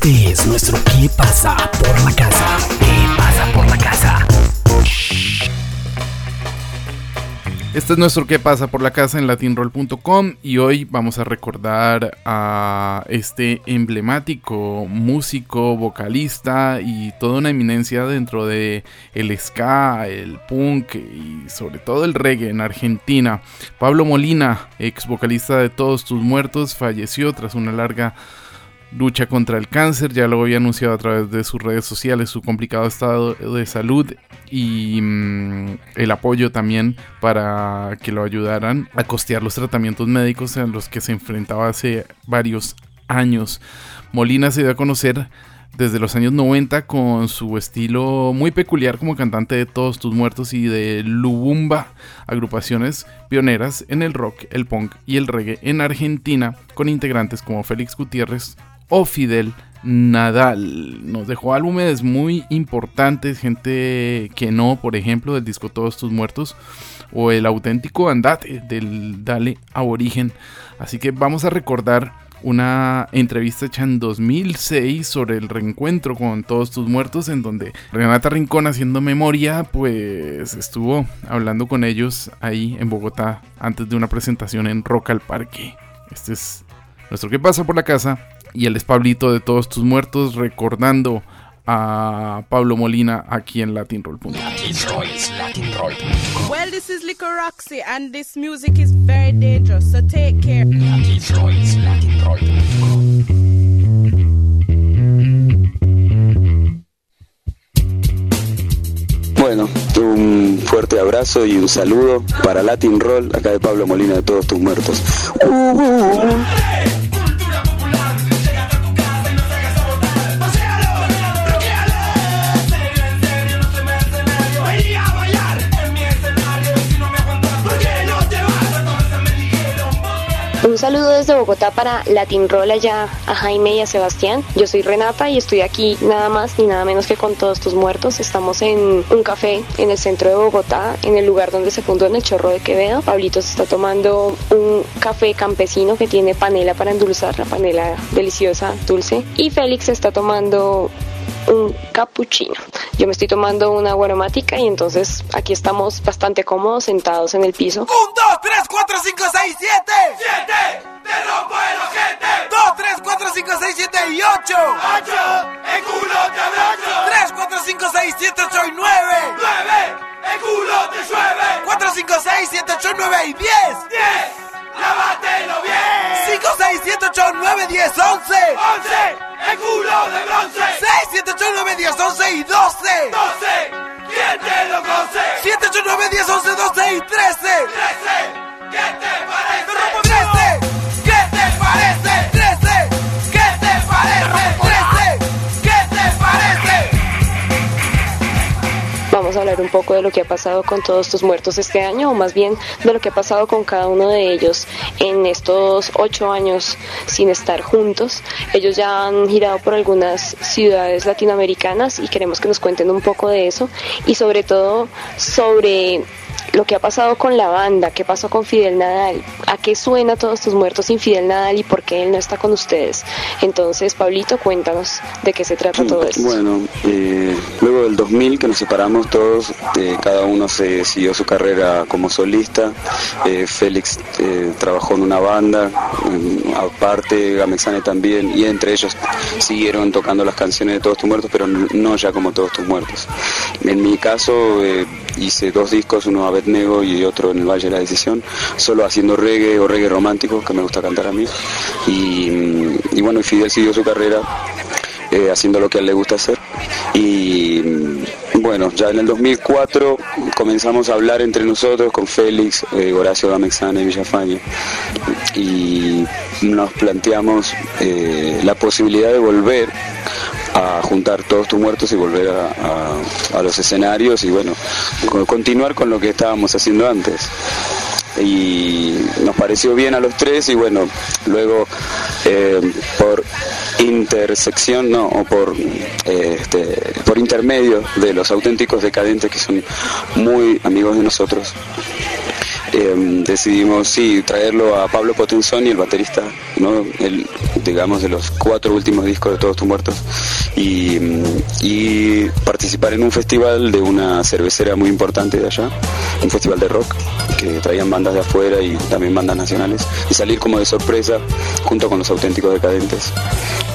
Este es nuestro ¿Qué pasa por la casa? ¿Qué pasa por la casa? Este es nuestro ¿Qué pasa por la casa en latinroll.com y hoy vamos a recordar a este emblemático músico, vocalista y toda una eminencia dentro de el ska, el punk y sobre todo el reggae en Argentina. Pablo Molina, ex vocalista de Todos tus muertos, falleció tras una larga lucha contra el cáncer, ya lo había anunciado a través de sus redes sociales, su complicado estado de salud y mm, el apoyo también para que lo ayudaran a costear los tratamientos médicos en los que se enfrentaba hace varios años. Molina se dio a conocer desde los años 90 con su estilo muy peculiar como cantante de Todos tus muertos y de Lubumba, agrupaciones pioneras en el rock, el punk y el reggae en Argentina, con integrantes como Félix Gutiérrez, o Fidel Nadal. Nos dejó álbumes muy importantes, gente que no, por ejemplo, del disco Todos tus muertos o el auténtico Andate del Dale a Origen. Así que vamos a recordar una entrevista hecha en 2006 sobre el reencuentro con todos tus muertos en donde Renata Rincón haciendo memoria pues estuvo hablando con ellos ahí en Bogotá antes de una presentación en Rock al Parque. Este es nuestro que pasa por la casa y él es Pablito de Todos Tus Muertos, recordando a Pablo Molina aquí en latinroll.com. Well, this is Liquor Roxy and this music is very dangerous, so take care. Bueno, un fuerte abrazo y un saludo para Latin Roll, acá de Pablo Molina de Todos Tus Muertos. Uh, uh, saludo desde Bogotá para Latin Roll allá a Jaime y a Sebastián. Yo soy Renata y estoy aquí nada más ni nada menos que con todos tus muertos. Estamos en un café en el centro de Bogotá, en el lugar donde se fundó en el Chorro de Quevedo. Pablito se está tomando un café campesino que tiene panela para endulzar, la panela deliciosa, dulce. Y Félix está tomando un cappuccino. Yo me estoy tomando una aromática y entonces aquí estamos bastante cómodos sentados en el piso. 1, 2, 3, 4, 5, 6, 7. 7. Te rompo el ojete. 2, 3, 4, 5, 6, 7 y 8. 8. El culo te abrocho. 3, 4, 5, 6, 7, 8 y 9. 9. El culo te llueve. 4, 5, 6, 7, 8, 9 y 10. 10. Lávatelo bien. 5, 6, 7, 8, 9, 10, 11. 11. El culo de bronce. 6, 7, 8, 9, 10, 11 y 12. 12. ¿Quién te lo conoce? Hablar un poco de lo que ha pasado con todos tus muertos este año, o más bien de lo que ha pasado con cada uno de ellos en estos ocho años sin estar juntos. Ellos ya han girado por algunas ciudades latinoamericanas y queremos que nos cuenten un poco de eso y sobre todo sobre lo que ha pasado con la banda, qué pasó con Fidel Nadal, a qué suena todos tus muertos sin Fidel Nadal y por qué él no está con ustedes. Entonces, Pablito, cuéntanos de qué se trata todo esto. Bueno, eh, luego del 2000 que nos separamos todos, eh, cada uno se siguió su carrera como solista. Eh, Félix trabajó en una banda, aparte Gamexane también, y entre ellos siguieron tocando las canciones de Todos tus muertos, pero no ya como Todos tus muertos. En mi caso hice dos discos, uno a Betnego y otro en el Valle de la Decisión, solo haciendo reggae o reggae romántico, que me gusta cantar a mí. Y, mm, y bueno, Fidel siguió su carrera eh, haciendo lo que a él le gusta hacer. Y mm, bueno, ya en el 2004 comenzamos a hablar entre nosotros con Félix, eh, Horacio Gamexana y Villafaña. Y nos planteamos eh, la posibilidad de volver a juntar todos tus muertos y volver a, los escenarios y bueno, co- continuar con lo que estábamos haciendo antes. Y nos pareció bien a los tres y bueno, luego eh, por intersección, no, o por, eh, este, por intermedio de los auténticos decadentes que son muy amigos de nosotros, em, decidimos, sí, traerlo a Pablo Potenzoni, el baterista, ¿no? El, digamos, de los cuatro últimos discos de Todos tus muertos, y, y participar en un festival de una cervecera muy importante de allá, un festival de rock, que traían bandas de afuera y también bandas nacionales, y salir como de sorpresa junto con los auténticos decadentes.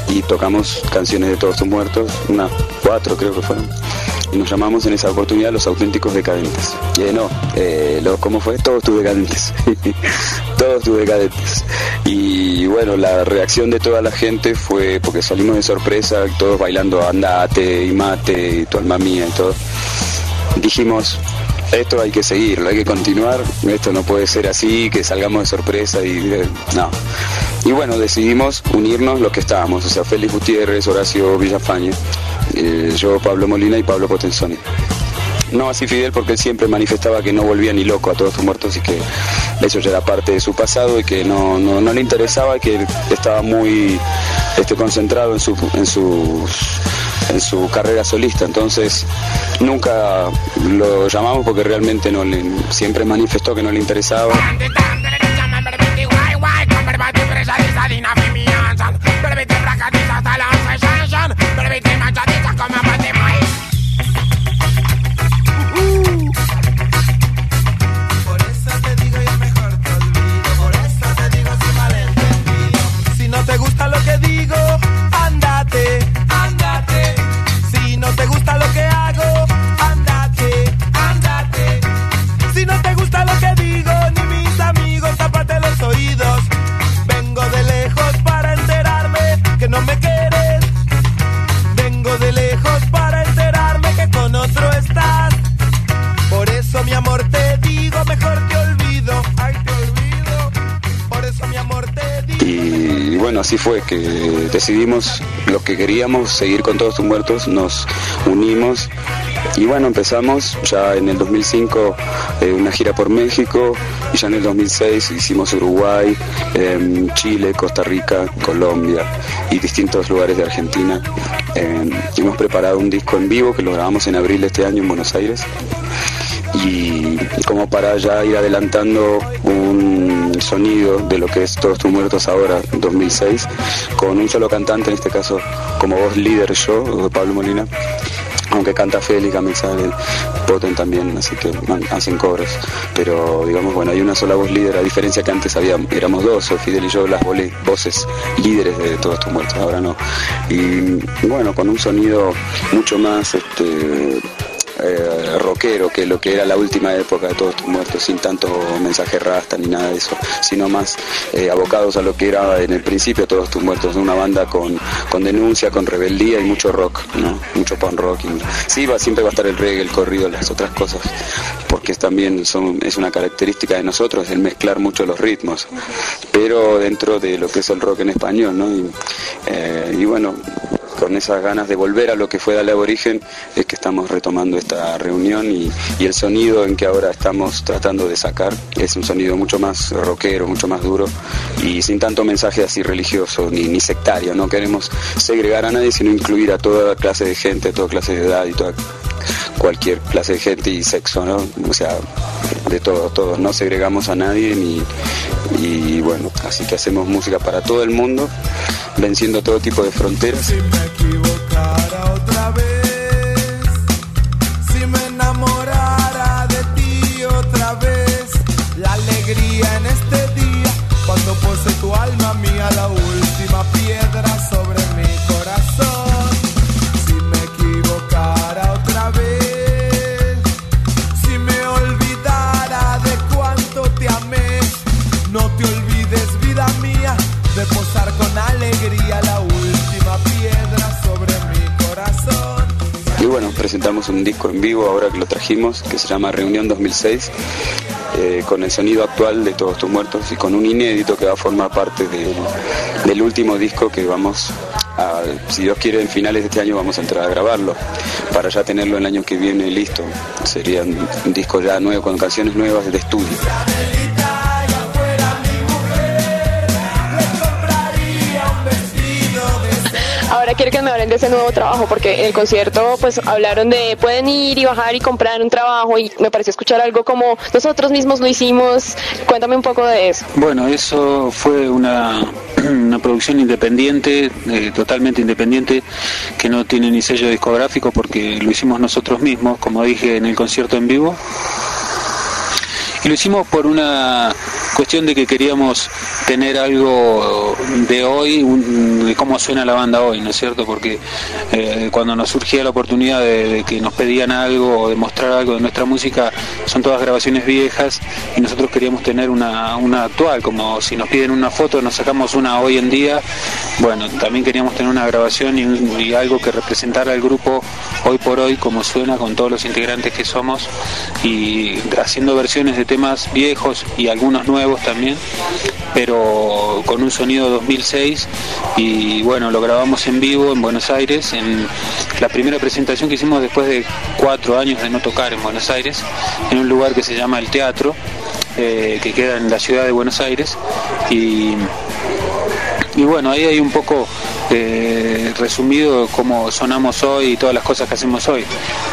Y tocamos canciones de Todos tus muertos, unas cuatro creo que fueron nos llamamos en esa oportunidad los auténticos decadentes. Y no, eh, lo, ¿cómo fue? Todos tus decadentes. Todos tus decadentes. Y bueno, la reacción de toda la gente fue porque salimos de sorpresa, todos bailando andate y mate y tu alma mía y todo. Dijimos, esto hay que seguirlo, hay que continuar, esto no puede ser así, que salgamos de sorpresa y eh, no. Y bueno, decidimos unirnos los que estábamos, o sea, Félix Gutiérrez, Horacio Villafañe, eh, yo, Pablo Molina y Pablo Potenzoni. No así Fidel porque él siempre manifestaba que no volvía ni loco a todos sus muertos y que eso ya era parte de su pasado y que no, no, le interesaba y que estaba muy este, concentrado en, su, en, sus, en su carrera solista. Entonces nunca lo llamamos porque realmente no le, siempre manifestó que no le interesaba. Así fue que decidimos lo que queríamos, seguir con todos tus muertos, nos unimos y bueno, empezamos ya en el 2005 eh, una gira por México y ya en el 2006 hicimos Uruguay, em, Chile, Costa Rica, Colombia y distintos lugares de Argentina. Em, hemos preparado un disco en vivo que lo grabamos en abril de este año en Buenos Aires y como para ya ir adelantando un sonido de lo que es Todos tus muertos ahora, 2006, con un solo cantante, en este caso como voz líder yo, Pablo Molina, aunque canta Félix, sale Poten también, así que hacen coros. Pero digamos, bueno, hay una sola voz líder, a diferencia que antes había, éramos dos, Fidel y yo, las voces líderes de todos tus muertos, ahora no. Y bueno, con un sonido mucho más este, eh, rockero que lo que era la última época de Todos tus muertos, sin tanto mensaje rasta ni nada de eso, sino más eh, abocados a lo que era en el principio Todos tus muertos, una banda con, con denuncia, con rebeldía y mucho rock, ¿no? mucho punk rock. Y, sí, va, siempre va a estar el reggae, el corrido, las otras cosas, porque también son, es una característica de nosotros el mezclar mucho los ritmos, pero dentro de lo que es el rock en español, ¿no? y eh, bueno, con esas ganas de volver a lo que fue Dale Aborigen, es que estamos retomando esta reunión y, el sonido en que ahora estamos tratando de sacar es un sonido mucho más rockero, mucho más duro y sin tanto mensaje así religioso ni, ni sectario. No queremos segregar a nadie, sino incluir a toda clase de gente, a toda clase de edad y toda cualquier clase de gente y sexo, ¿no? O sea, de todo, todo. No segregamos a nadie y bueno, así que hacemos música para todo el mundo, venciendo todo tipo de fronteras. Ahora que lo trajimos, que se llama Reunión 2006, eh, con el sonido actual de Todos tus muertos y con un inédito que va a formar parte del, del último disco que vamos a, si Dios quiere, en finales de este año vamos a entrar a grabarlo, para ya tenerlo el año que viene listo. Sería un disco ya nuevo, con canciones nuevas de estudio. Quiero que me hablen de ese nuevo trabajo, porque en el concierto pues hablaron de pueden ir y bajar y comprar un trabajo y me pareció escuchar algo como nosotros mismos lo hicimos. Cuéntame un poco de eso. Bueno, eso fue una, una producción independiente, eh, totalmente independiente, que no tiene ni sello discográfico porque lo hicimos nosotros mismos, como dije en el concierto en vivo. Y lo hicimos por una cuestión de que queríamos tener algo de hoy, de cómo suena la banda hoy, ¿no es cierto? Porque eh, cuando nos surgía la oportunidad de, que nos pedían algo o de mostrar algo de nuestra música, son todas grabaciones viejas y nosotros queríamos tener una, una actual, como si nos piden una foto, nos sacamos una hoy en día, bueno, también queríamos tener una grabación y, y algo que representara al grupo hoy por hoy, como suena con todos los integrantes que somos y haciendo versiones de temas viejos y algunos nuevos también, pero con un sonido 2006 y bueno, lo grabamos en vivo en Buenos Aires, en la primera presentación que hicimos después de cuatro años de no tocar en Buenos Aires, en un lugar que se llama El Teatro, eh, que queda en la ciudad de Buenos Aires y y bueno, ahí hay un poco resumido cómo sonamos hoy y todas las cosas que hacemos hoy.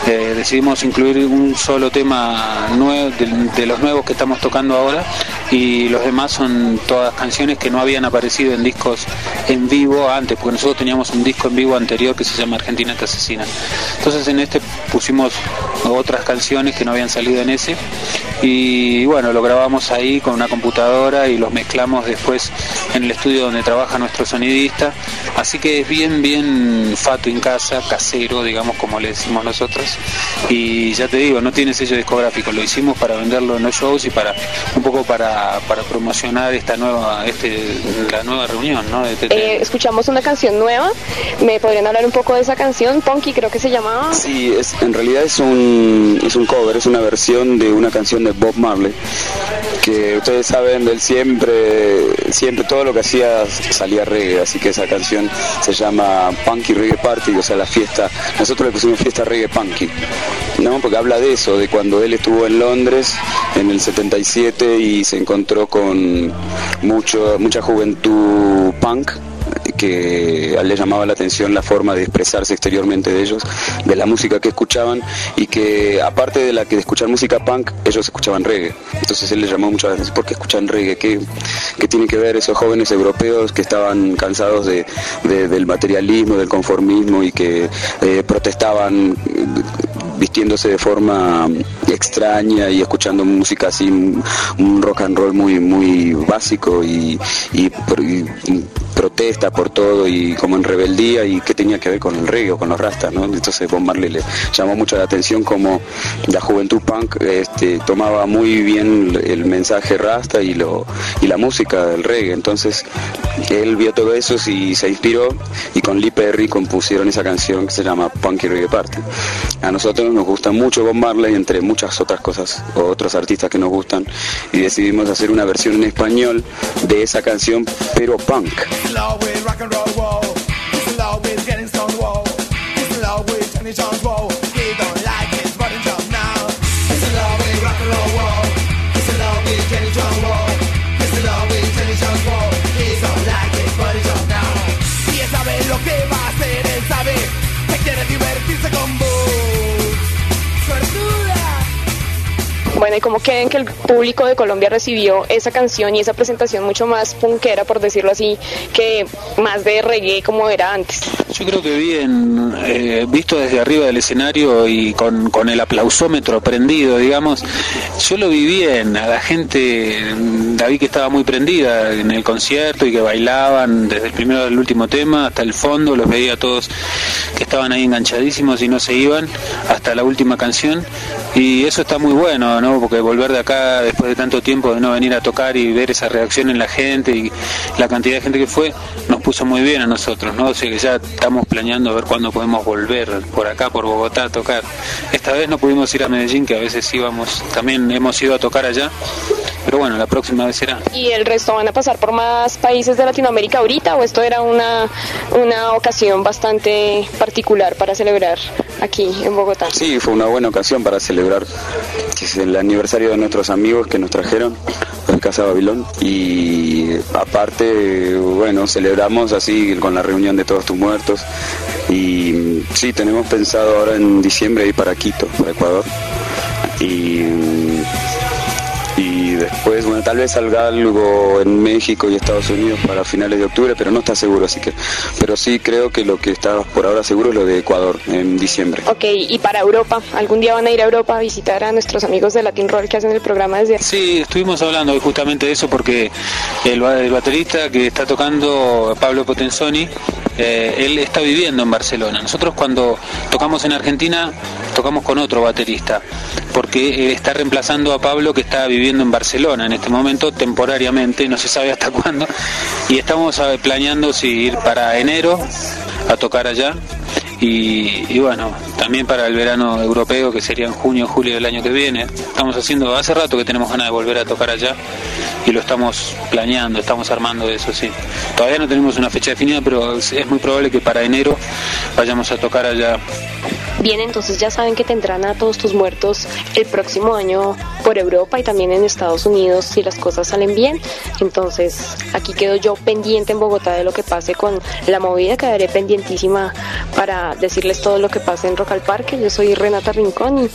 Eh, decidimos incluir un solo tema nuevo, de, los nuevos que estamos tocando ahora y los demás son todas canciones que no habían aparecido en discos en vivo antes, porque nosotros teníamos un disco en vivo anterior que se llama Argentina te asesina. Entonces en este pusimos otras canciones que no habían salido en ese y bueno, lo grabamos ahí con una computadora y los mezclamos después en el estudio donde trabaja nuestro sonidista. Así que es bien, bien fato en casa, casero, digamos, como le decimos nosotros. Y ya te digo, no tiene sello discográfico, lo hicimos para venderlo en los shows y para un poco para, para promocionar esta nueva, este, la nueva reunión, ¿no? Este eh, escuchamos una canción nueva, ¿me podrían hablar un poco de esa canción? Punky creo que se llamaba. Sí, es, en realidad es un, es un cover, es una versión de una canción de Bob Marley, que ustedes saben, él siempre, siempre todo lo que hacía salía reggae, así que esa canción se llama Punky Reggae Party, o sea, la fiesta, nosotros le pusimos fiesta reggae punky, ¿no? Porque habla de eso, de cuando él estuvo en Londres en el 77 y se encontró con mucho, mucha juventud punk que le llamaba la atención la forma de expresarse exteriormente de ellos, de la música que escuchaban y que aparte de la que de escuchar música punk, ellos escuchaban reggae. Entonces él le llamó la atención, ¿por qué escuchan reggae? ¿Qué, qué tiene que ver esos jóvenes europeos que estaban cansados de, del materialismo, del conformismo y que eh, protestaban vistiéndose de forma extraña y escuchando música así, un rock and roll muy, muy básico y, y, protesta por todo y como en rebeldía y qué tenía que ver con el reggae o con los rastas. Entonces Bob Marley le llamó mucho la atención como la juventud punk este, tomaba muy bien el mensaje rasta y lo y la música del reggae, entonces él vio todo eso y se inspiró y con Lee Perry compusieron esa canción que se llama Punky Reggae Party. A nosotros nos gusta mucho Bob Marley entre muchas otras cosas o otros artistas que nos gustan y decidimos hacer una versión en español de esa canción pero punk. ¿Y cómo creen que el público de Colombia recibió esa canción y esa presentación mucho más punkera, por decirlo así, que más de reggae como era antes? Yo creo que bien, eh, visto desde arriba del escenario y con, con, el aplausómetro prendido, digamos, yo lo vi bien, a la gente, la vi que estaba muy prendida en el concierto y que bailaban desde el primero del último tema hasta el fondo, los veía todos que estaban ahí enganchadísimos y no se iban hasta la última canción y eso está muy bueno, ¿no? Porque volver de acá después de tanto tiempo de no venir a tocar y ver esa reacción en la gente y la cantidad de gente que fue, nos puso muy bien a nosotros, ¿no? O sea que ya estamos planeando a ver cuándo podemos volver por acá, por Bogotá, a tocar. Esta vez no pudimos ir a Medellín, que a veces íbamos, también hemos ido a tocar allá, pero bueno, la próxima vez será. ¿Y el resto van a pasar por más países de Latinoamérica ahorita o esto era una, una ocasión bastante particular para celebrar aquí en Bogotá? Sí, fue una buena ocasión para celebrar el aniversario de nuestros amigos que nos trajeron en Casa Babilón. Y aparte, bueno, celebramos así con la reunión de todos tus muertos. Y sí, tenemos pensado ahora en diciembre ir para Quito, para Ecuador. Y después, bueno, tal vez salga algo en México y Estados Unidos para finales de octubre, pero no está seguro, así que, pero sí creo que lo que está por ahora seguro es lo de Ecuador en diciembre. Ok, y para Europa, ¿algún día van a ir a Europa a visitar a nuestros amigos de Latin Roll que hacen el programa desde... Sí, estuvimos hablando justamente de eso porque el, el baterista que está tocando, Pablo Potenzoni, eh, él está viviendo en Barcelona. Nosotros cuando tocamos en Argentina, tocamos con otro baterista, porque él está reemplazando a Pablo que está viviendo en Barcelona en este momento, temporariamente, no se sabe hasta cuándo, y estamos planeando si ir para enero a tocar allá y, bueno, también para el verano europeo, que sería en junio julio del año que viene. Estamos haciendo, hace rato que tenemos ganas de volver a tocar allá y lo estamos planeando, estamos armando eso, sí. Todavía no tenemos una fecha definida, pero es muy probable que para enero vayamos a tocar allá Bien, entonces ya saben que tendrán a todos tus muertos el próximo año por Europa y también en Estados Unidos si las cosas salen bien. Entonces aquí quedo yo pendiente en Bogotá de lo que pase con la movida, quedaré pendientísima para decirles todo lo que pase en Rock al Parque. Yo soy Renata Rincón y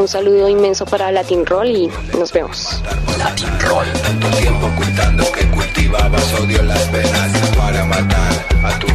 un saludo inmenso para Latin Roll y nos vemos. Latin Roll, tanto tiempo ocultando que cultivabas odio las venas para matar a tu.